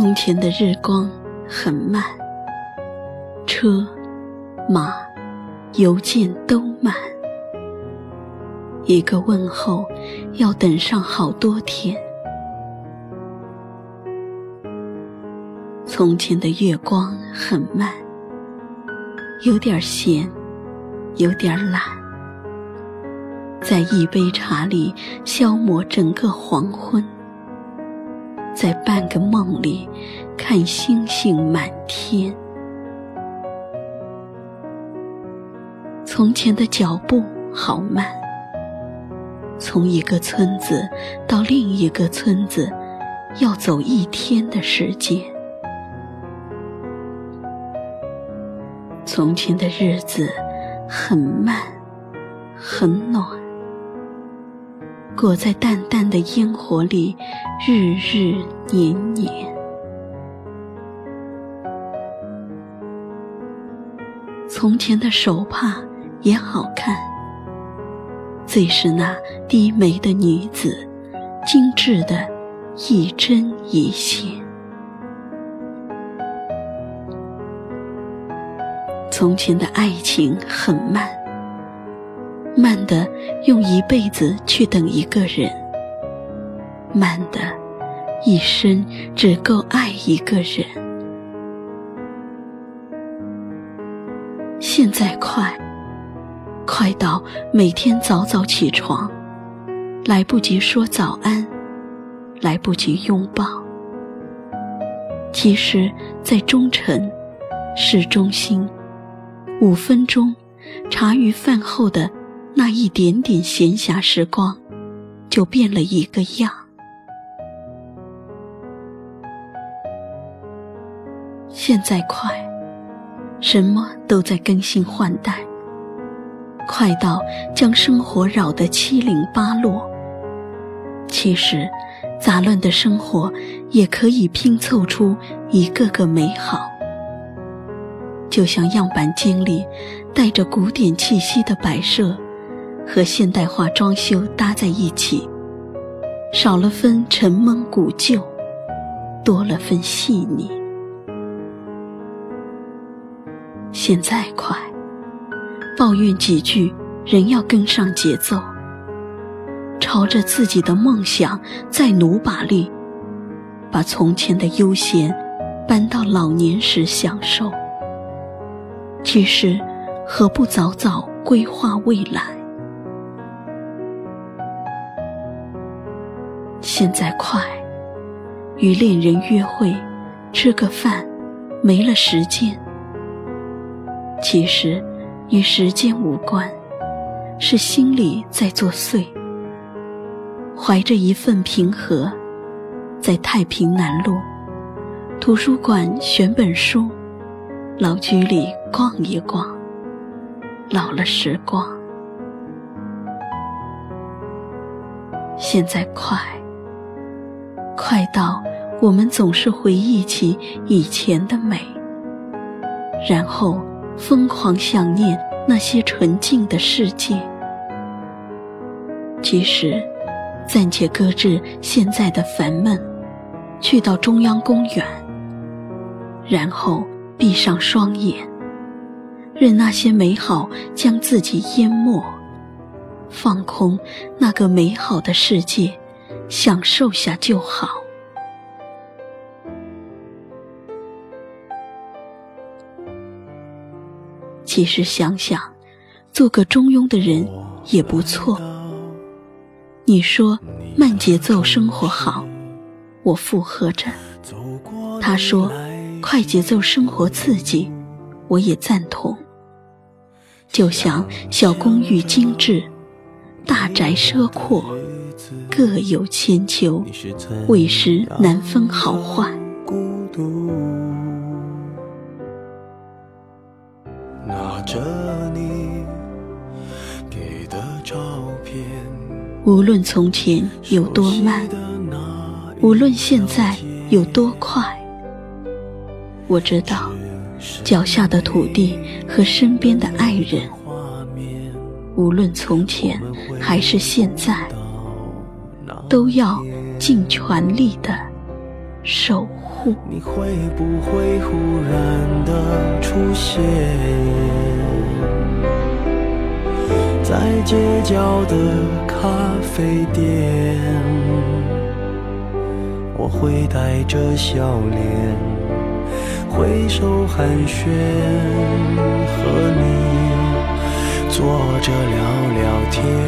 从前的日光很慢，车、马、邮件都慢，一个问候要等上好多天。从前的月光很慢，有点咸，有点懒，在一杯茶里消磨整个黄昏。在半个梦里，看星星满天。从前的脚步好慢，从一个村子到另一个村子，要走一天的时间。从前的日子很慢，很暖。裹在淡淡的烟火里，日日年年。从前的手帕也好看，最是那低眉的女子，精致的一针一线。从前的爱情很慢。慢的，用一辈子去等一个人；慢的，一生只够爱一个人。现在快，快到每天早早起床，来不及说早安，来不及拥抱。其实，在中城市中心，五分钟茶余饭后的。那一点点闲暇时光，就变了一个样。现在快，什么都在更新换代，快到将生活扰得七零八落。其实，杂乱的生活也可以拼凑出一个个美好。就像样板间里带着古典气息的摆设。和现代化装修搭在一起，少了分沉闷古旧，多了份细腻。现在快，抱怨几句，仍要跟上节奏，朝着自己的梦想再努把力，把从前的悠闲搬到老年时享受。其实，何不早早规划未来？现在快，与恋人约会，吃个饭，没了时间。其实，与时间无关，是心里在作祟。怀着一份平和，在太平南路图书馆选本书，老居里逛一逛，老了时光。现在快。快到我们总是回忆起以前的美，然后疯狂想念那些纯净的世界。其实，暂且搁置现在的烦闷，去到中央公园，然后闭上双眼，任那些美好将自己淹没，放空那个美好的世界。享受下就好。其实想想，做个中庸的人也不错。你说慢节奏生活好，我附和着；他说快节奏生活刺激，我也赞同。就像小公寓精致，大宅奢阔。各有千秋，委实难分好坏。无论从前有多慢，无论现在有多快，我知道脚下的土地和身边的爱人，无论从前还是现在。都要尽全力的守护。你会不会忽然的出现在街角的咖啡店？我会带着笑脸挥手寒暄，和你坐着聊聊天。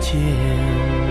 不见。